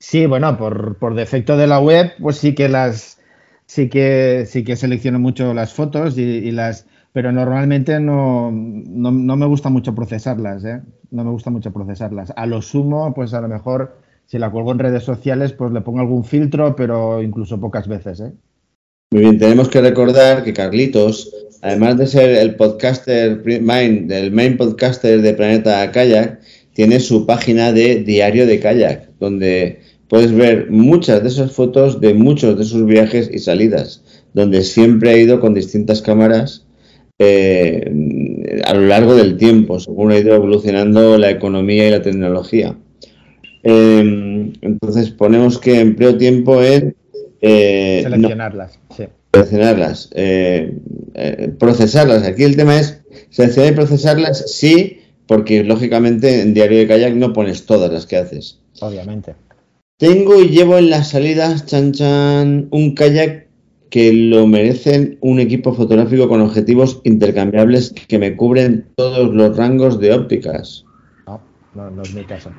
Sí, bueno, por, por defecto de la web, pues sí que las sí que sí que selecciono mucho las fotos y las pero normalmente no, no, me gusta mucho procesarlas, ¿eh? No me gusta mucho procesarlas. A lo sumo, pues a lo mejor si la cuelgo en redes sociales, pues le pongo algún filtro, pero incluso pocas veces, ¿eh? Muy bien, tenemos que recordar que Carlitos, además de ser el podcaster main, el main podcaster de Planeta Kayak, tiene su página de Diario de Kayak, donde puedes ver muchas de esas fotos de muchos de sus viajes y salidas, donde siempre ha ido con distintas cámaras eh, a lo largo del tiempo, según ha ido evolucionando la economía y la tecnología. Eh, entonces ponemos que empleo tiempo en eh, seleccionarlas, seleccionarlas, procesarlas. Aquí el tema es seleccionar y procesarlas, sí, porque lógicamente en diario de kayak no pones todas las que haces. Obviamente. Tengo y llevo en las salidas, chan chan, un kayak que lo merecen un equipo fotográfico con objetivos intercambiables que me cubren todos los rangos de ópticas. No, no, es mi caso.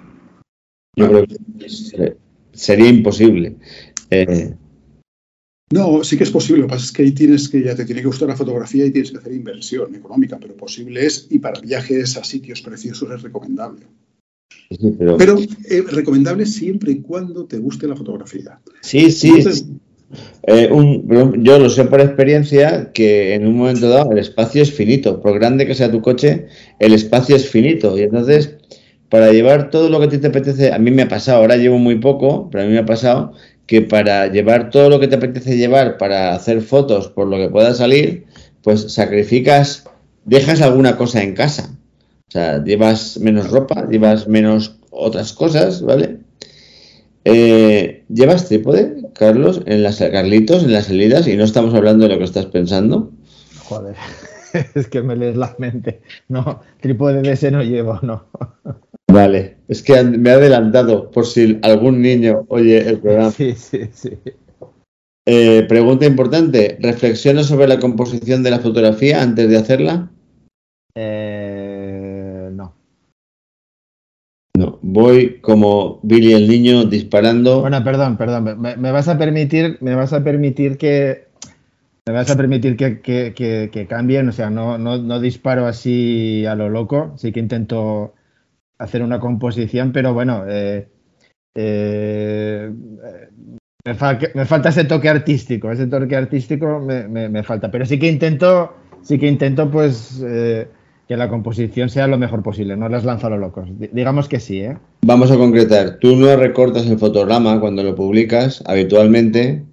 Yo creo que sería imposible. Eh, no, sí que es posible. Lo que pasa es que ahí tienes que, ya te tiene que gustar la fotografía y tienes que hacer inversión económica, pero posible es, y para viajes a sitios preciosos es recomendable. pero, eh, recomendable siempre y cuando te guste la fotografía. Sí, sí. Eh, yo lo sé por experiencia que en un momento dado el espacio es finito. Por grande que sea tu coche, el espacio es finito. Y entonces, para llevar todo lo que te apetece, a mí me ha pasado, ahora llevo muy poco, pero a mí me ha pasado que para llevar todo lo que te apetece llevar para hacer fotos por lo que pueda salir, pues sacrificas, dejas alguna cosa en casa. O sea, llevas menos ropa, llevas menos otras cosas, ¿vale? Eh, ¿Llevas trípode, Carlos, en las Carlitos, en las salidas y no estamos hablando de lo que estás pensando? Joder, es que me lees la mente. No, trípode de ese no llevo, no. Vale, es que me ha adelantado por si algún niño oye el programa. Sí, sí, sí. Eh, pregunta importante, ¿reflexiona sobre la composición de la fotografía antes de hacerla? Eh, no. No, voy como Billy el niño disparando. Bueno, perdón, perdón. Me, vas a permitir, me vas a permitir que me vas a permitir que, cambien, o sea, no, no, disparo así a lo loco, sí que intento hacer una composición, pero bueno, eh, eh, me, falta ese toque artístico, ese toque artístico me, falta, pero sí que intento, sí que intento pues eh, que la composición sea lo mejor posible, no las lanzo a los locos. digamos que sí, ¿eh? Vamos a concretar. Tú no recortas el fotograma cuando lo publicas habitualmente,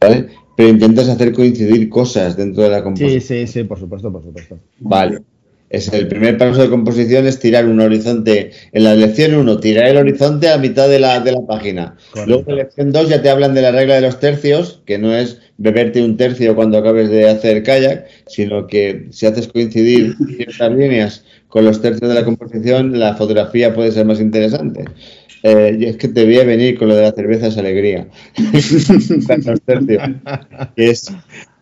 ¿vale? Pero intentas hacer coincidir cosas dentro de la composición. Sí, sí, sí, por supuesto, por supuesto. Vale. Es el primer paso de composición es tirar un horizonte. En la lección 1, tirar el horizonte a mitad de la, de la página. Luego en la lección 2 ya te hablan de la regla de los tercios, que no es beberte un tercio cuando acabes de hacer kayak, sino que si haces coincidir ciertas líneas con los tercios de la composición, la fotografía puede ser más interesante. Eh, y es que te voy a venir con lo de la cerveza es alegría. los tercios. Es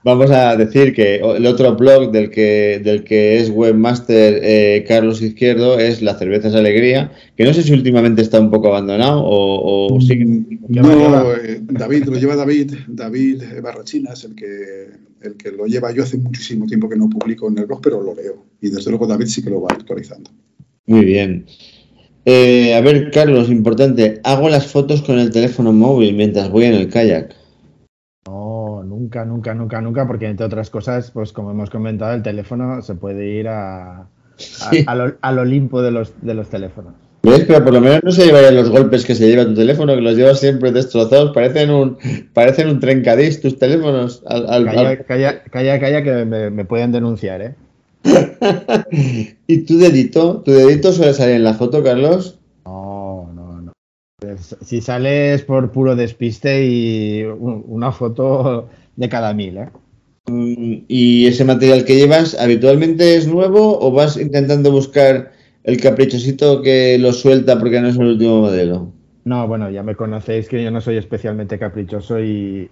vamos a decir que el otro blog del que, del que es webmaster eh, Carlos Izquierdo es La Cerveza es Alegría, que no sé si últimamente está un poco abandonado o, o sigue. No, eh, David, lo lleva David, David Barrachina es el que, el que lo lleva. Yo hace muchísimo tiempo que no publico en el blog, pero lo leo. Y desde luego David sí que lo va actualizando. Muy bien. Eh, a ver, Carlos, importante, hago las fotos con el teléfono móvil mientras voy en el kayak. Nunca, nunca, nunca, nunca, porque entre otras cosas, pues como hemos comentado, el teléfono se puede ir a, al Olimpo de los, de los teléfonos. ¿Ves? Pero por lo menos no se llevarían los golpes que se lleva tu teléfono, que los llevas siempre destrozados. Parecen un, parecen un trencadís tus teléfonos. calla, calla, calla, que me, me pueden denunciar, ¿eh? ¿Y tu dedito? ¿Tu dedito suele salir en la foto, Carlos? No, no, no. Si sales por puro despiste y una foto de cada mil, ¿eh? Mm, ¿Y ese material que llevas habitualmente es nuevo o vas intentando buscar el caprichosito que lo suelta porque no es el último modelo? No, bueno, ya me conocéis que yo no soy especialmente caprichoso y,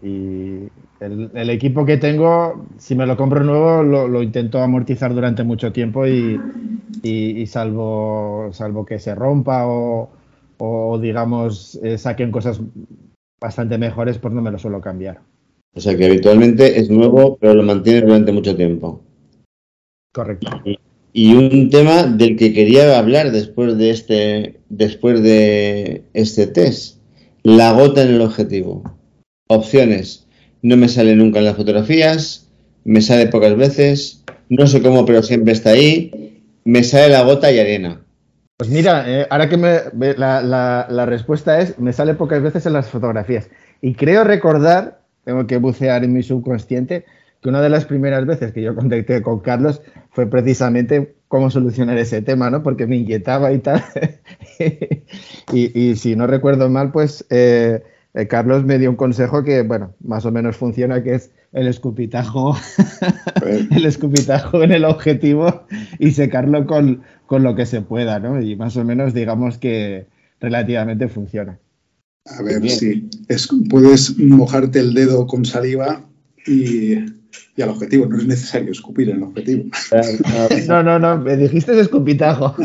el, equipo que tengo, si me lo compro nuevo, lo, intento amortizar durante mucho tiempo y, salvo, salvo que se rompa o, digamos, eh, saquen cosas bastante mejores, pues no me lo suelo cambiar. O sea que habitualmente es nuevo, pero lo mantienes durante mucho tiempo. Correcto. Y un tema del que quería hablar después de este, después de este test. La gota en el objetivo. Opciones. No me sale nunca en las fotografías, me sale pocas veces, no sé cómo, pero siempre está ahí. Me sale la gota y arena. Pues mira, eh, ahora que me, la, la, la respuesta es, me sale pocas veces en las fotografías. Y creo recordar, tengo que bucear en mi subconsciente, que una de las primeras veces que yo contacté con Carlos fue precisamente cómo solucionar ese tema, ¿no? Porque me inquietaba y tal. y, si no recuerdo mal, pues eh, eh, Carlos me dio un consejo que, bueno, más o menos funciona, que es el escupitajo, el escupitajo en el objetivo y secarlo con, con lo que se pueda, ¿no? Y más o menos digamos que relativamente funciona. A ver. Es, puedes mojarte el dedo con saliva y y al objetivo. No es necesario escupir en el objetivo. No, no, no, me dijiste escupitajo.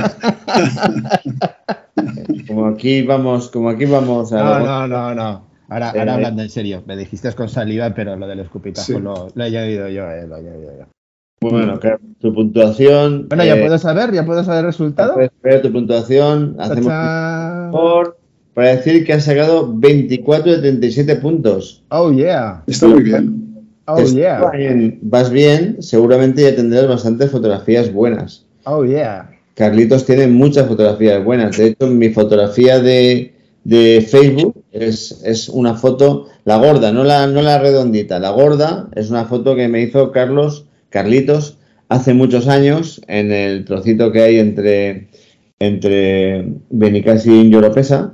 Como aquí vamos, como aquí vamos a. No, no, no, no. Ahora, ahora eh, hablando en serio, me dijiste con saliva, pero lo del escupitajo lo, he añadido yo, eh, lo he añadido yo. Bueno, tu puntuación. Bueno, ya eh, puedo saber, ya puedo saber el resultado. Ver tu puntuación. Hacemos por para decir que has sacado 24 de 37 puntos. Oh, yeah. Está muy bien. Oh, yeah. vas bien, seguramente ya tendrás bastantes fotografías buenas. Oh, yeah. Carlitos tiene muchas fotografías buenas. De hecho, mi fotografía de, Facebook es, una foto, la gorda, no la, no la redondita, la gorda es una foto que me hizo Carlos, Carlitos, hace muchos años en el trocito que hay entre, entre Benicassi y Lloropesa,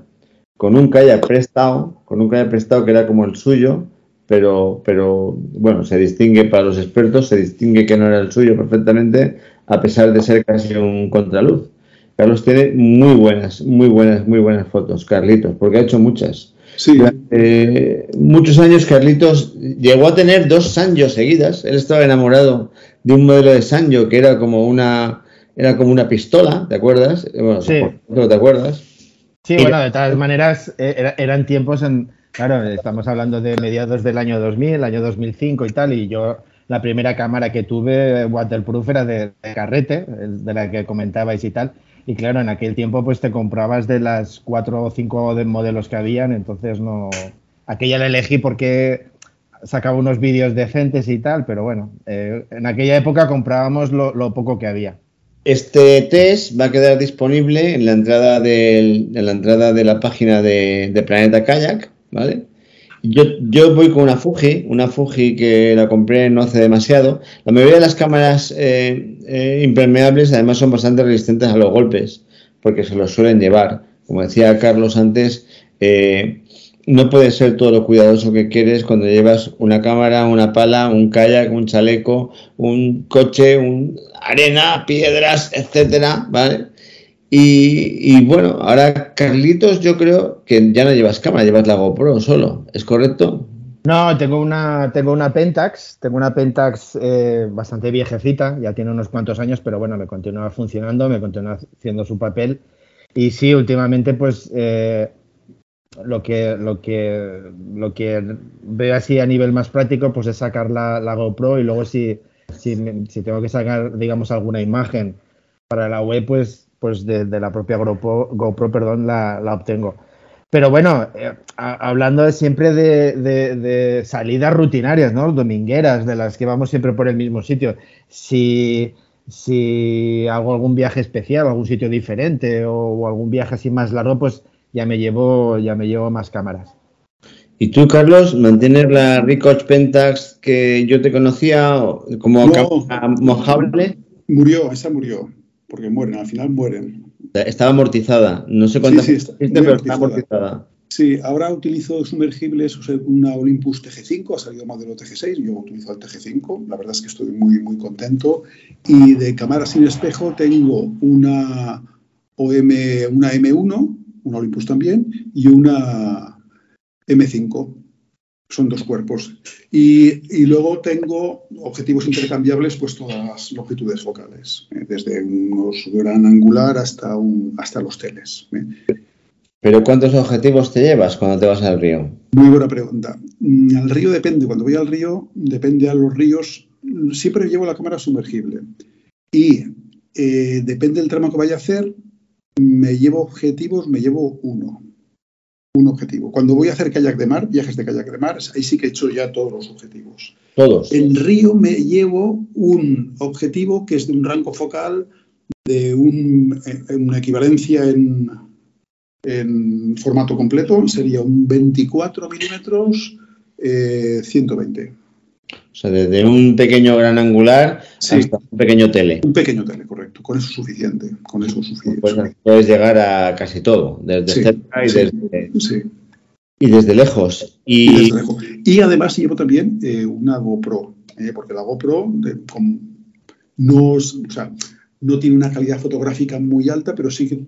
con un kayak prestado, con un kayak prestado que era como el suyo, pero, pero bueno, se distingue para los expertos, se distingue que no era el suyo perfectamente, a pesar de ser casi un contraluz. Carlos tiene muy buenas, muy buenas, muy buenas fotos, Carlitos, porque ha hecho muchas. Sí. muchos años Carlitos llegó a tener dos Sanjo seguidas. Él estaba enamorado de un modelo de Sanjo que era como una, era como una pistola, ¿te acuerdas? Bueno, sí. ¿te acuerdas? Sí, bueno, de todas maneras, eh, eran tiempos en, Claro, estamos hablando de mediados del año 2000, el año 2005 y tal, y yo la primera cámara que tuve waterproof era de, carrete, de la que comentabais y tal. Y claro, en aquel tiempo pues te comprabas de las cuatro o cinco modelos que habían, entonces no... Aquella la elegí porque sacaba unos vídeos decentes y tal, pero bueno, eh, en aquella época comprábamos lo, poco que había. Este test va a quedar disponible en la entrada, en la, entrada de la página de, Planeta Kayak ¿vale? Yo, yo, voy con una Fuji, una Fuji que la compré no hace demasiado. La mayoría de las cámaras eh, eh, impermeables además son bastante resistentes a los golpes, porque se los suelen llevar. Como decía Carlos antes, eh, no puede ser todo lo cuidadoso que quieres cuando llevas una cámara, una pala, un kayak, un chaleco, un coche, un arena, piedras, etcétera, ¿vale? Y, bueno, ahora Carlitos, yo creo que ya no llevas cámara, llevas la GoPro solo, ¿es correcto? No, tengo una, tengo una Pentax, tengo una Pentax eh, bastante viejecita, ya tiene unos cuantos años, pero bueno, me continúa funcionando, me continúa haciendo su papel. Y sí, últimamente, pues eh, lo que, lo que, lo que veo así a nivel más práctico, pues es sacar la, la GoPro y luego si, si, si, tengo que sacar, digamos, alguna imagen para la web, pues, pues de, la propia GoPro, GoPro perdón, la, la obtengo. Pero bueno, eh, hablando siempre de, de, de, salidas rutinarias, ¿no? Domingueras, de las que vamos siempre por el mismo sitio. Si, si hago algún viaje especial, algún sitio diferente o, o, algún viaje así más largo, pues ya me llevo, ya me llevo más cámaras. ¿Y tú, Carlos, mantienes la Ricoh Pentax que yo te conocía como No. mojable? Murió, esa murió, porque mueren, al final mueren. Estaba amortizada. No sé cuántas Sí, sí, está pero está amortizada. Sí, ahora utilizo sumergibles, una Olympus TG5, ha salido modelo TG6, yo utilizo el TG5, la verdad es que estoy muy, muy contento. Y de cámara sin espejo tengo una OM, una M1, una Olympus también, y una M5. Son dos cuerpos. Y, y luego tengo objetivos intercambiables, pues todas las longitudes focales, ¿eh? desde unos gran angular hasta, un, hasta los teles. ¿eh? ¿Pero cuántos objetivos te llevas cuando te vas al río? Muy buena pregunta. Mm, Al río depende. Cuando voy al río, depende a los ríos. Siempre llevo la cámara sumergible. Y eh, depende del tramo que vaya a hacer, me llevo objetivos, me llevo uno. Un objetivo. Cuando voy a hacer kayak de mar, viajes de kayak de mar, ahí sí que he hecho ya todos los objetivos. Todos. En río me llevo un objetivo que es de un rango focal de un, eh, una equivalencia en, en formato completo sería un 24 milímetros eh, 120. O sea, desde un pequeño gran angular Sí. hasta un pequeño tele. Un pequeño tele, correcto. Con eso es suficiente. Con eso es suficiente. Pues puedes llegar a casi todo, desde Sí, cerca y sí. desde, Sí, y desde lejos. y, Y, desde lejos. Y además llevo también eh, una GoPro, eh, porque la GoPro de- con- no, es- o sea, no tiene una calidad fotográfica muy alta, pero sí que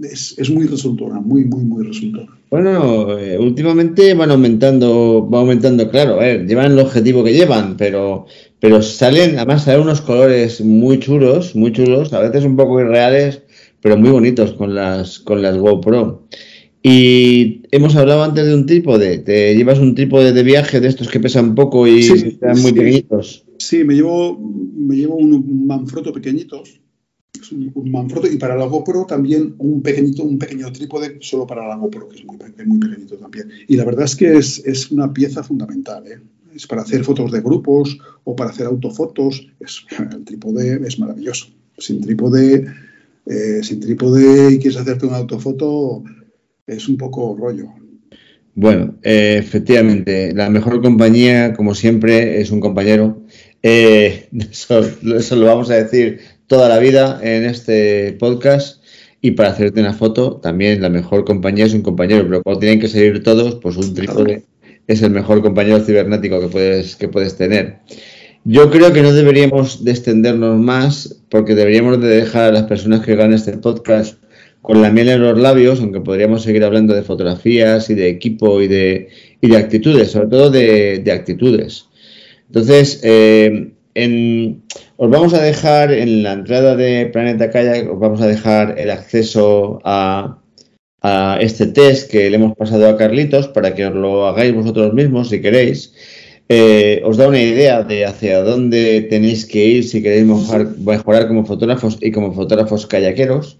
es, es muy resultora, muy, muy, muy resultora. bueno, eh, últimamente van aumentando, va aumentando, claro, a ver, llevan el objetivo que llevan, pero, pero salen, además salen unos colores muy chulos, muy chulos, a veces un poco irreales, pero muy bonitos con las, con las GoPro. Y hemos hablado antes de un trípode, te llevas un trípode de viaje de estos que pesan poco y Sí, quedan muy sí. pequeñitos. Sí, me llevo, me llevo un, Manfrotto pequeñito, es un, Manfrotto, y para la GoPro también un pequeñito, un pequeño trípode solo para la GoPro, que es muy, muy pequeñito también. Y la verdad es que es, es una pieza fundamental, ¿eh? Es para hacer fotos de grupos o para hacer autofotos. El trípode es maravilloso. Sin trípode, eh, sin trípode y quieres hacerte una autofoto, es un poco rollo. Bueno, eh, efectivamente, la mejor compañía, como siempre, es un compañero. Eso, eso lo vamos a decir toda la vida en este podcast. Y para hacerte una foto, también la mejor compañía es un compañero. Pero cuando tienen que salir todos, pues un trípode es el mejor compañero cibernético que puedes, que puedes tener. Yo creo que no deberíamos de extendernos más porque deberíamos de dejar a las personas que hagan este podcast con la miel en los labios, aunque podríamos seguir hablando de fotografías y de equipo y de, y de actitudes, sobre todo de, de actitudes. Entonces, eh, os vamos a dejar en la entrada de Planeta Kayak, os vamos a dejar el acceso a, a este test que le hemos pasado a Carlitos para que os lo hagáis vosotros mismos si queréis. Eh, os da una idea de hacia dónde tenéis que ir si queréis mejorar, mejorar como fotógrafos y como fotógrafos kayakeros.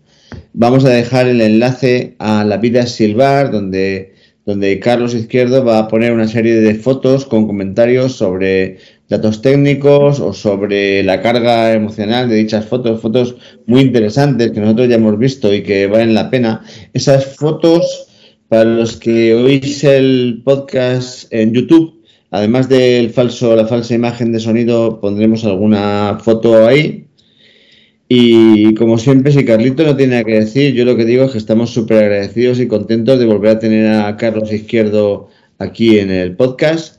Vamos a dejar el enlace a la vida silbar, donde, donde Carlos Izquierdo va a poner una serie de fotos con comentarios sobre datos técnicos o sobre la carga emocional de dichas fotos, fotos muy interesantes que nosotros ya hemos visto y que valen la pena. Esas fotos, para los que oís el podcast en YouTube, además del falso, la falsa imagen de sonido, pondremos alguna foto ahí. Y como siempre, si Carlito no tiene nada que decir, yo lo que digo es que estamos súper agradecidos y contentos de volver a tener a Carlos Izquierdo aquí en el podcast.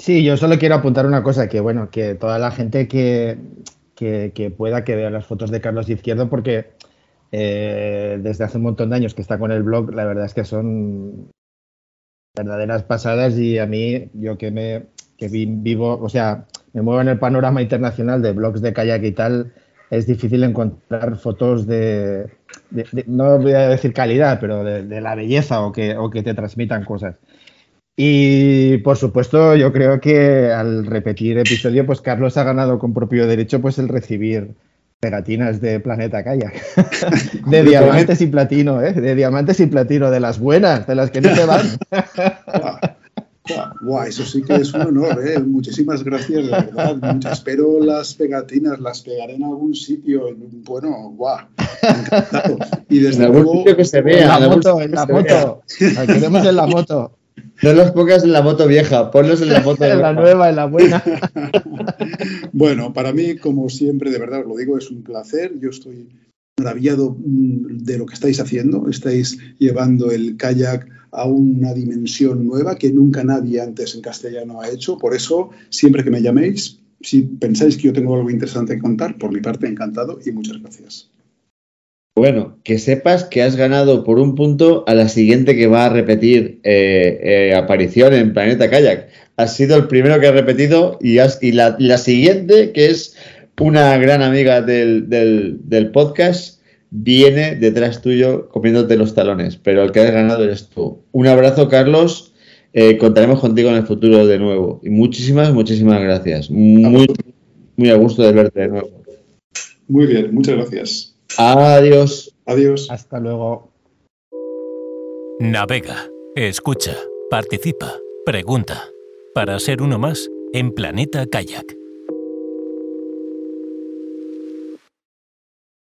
Sí, yo solo quiero apuntar una cosa, que bueno, que toda la gente que, que, pueda que vea las fotos de Carlos Izquierdo, porque eh, desde hace un montón de años que está con el blog, la verdad es que son verdaderas pasadas y a mí, yo que me que vivo, o sea, me muevo en el panorama internacional de blogs de kayak y tal, es difícil encontrar fotos de, no voy a decir calidad, pero de, la belleza o que, o que te transmitan cosas. Y por supuesto, yo creo que al repetir episodio, pues Carlos ha ganado con propio derecho pues el recibir pegatinas de Planeta Kayak. de diamantes y platino, ¿eh? De diamantes y platino, de las buenas, de las que no te van. Guau, eso sí que es un honor, ¿eh? Muchísimas gracias, de verdad. Espero las pegatinas, las pegaré en algún sitio. Bueno, guau, encantado. Y desde en luego. Sitio que se vea, en la moto, en la moto. La queremos en la moto. No los pongas en la moto vieja, ponlos en la moto En la nueva, en la buena. bueno, para mí, como siempre, de verdad os lo digo, es un placer. Yo estoy maravillado mm, de lo que estáis haciendo. Estáis llevando el kayak a una dimensión nueva que nunca nadie antes en castellano ha hecho. Por eso, siempre que me llaméis, si pensáis que yo tengo algo interesante que contar, por mi parte, encantado y muchas gracias. Bueno, que sepas que has ganado por un punto a la siguiente que va a repetir eh, eh, aparición en Planeta Kayak. Has sido el primero que ha repetido y, y la, siguiente, que es una gran amiga del, del, podcast, viene detrás tuyo comiéndote los talones, pero el que has ganado eres tú. Un abrazo, Carlos. Eh, contaremos contigo en el futuro de nuevo. Y muchísimas, muchísimas gracias. Muy, muy a gusto de verte de nuevo. Muy bien, muchas gracias. Adiós. Adiós. Hasta luego. Navega, escucha, participa, pregunta. Para ser uno más en Planeta Kayak.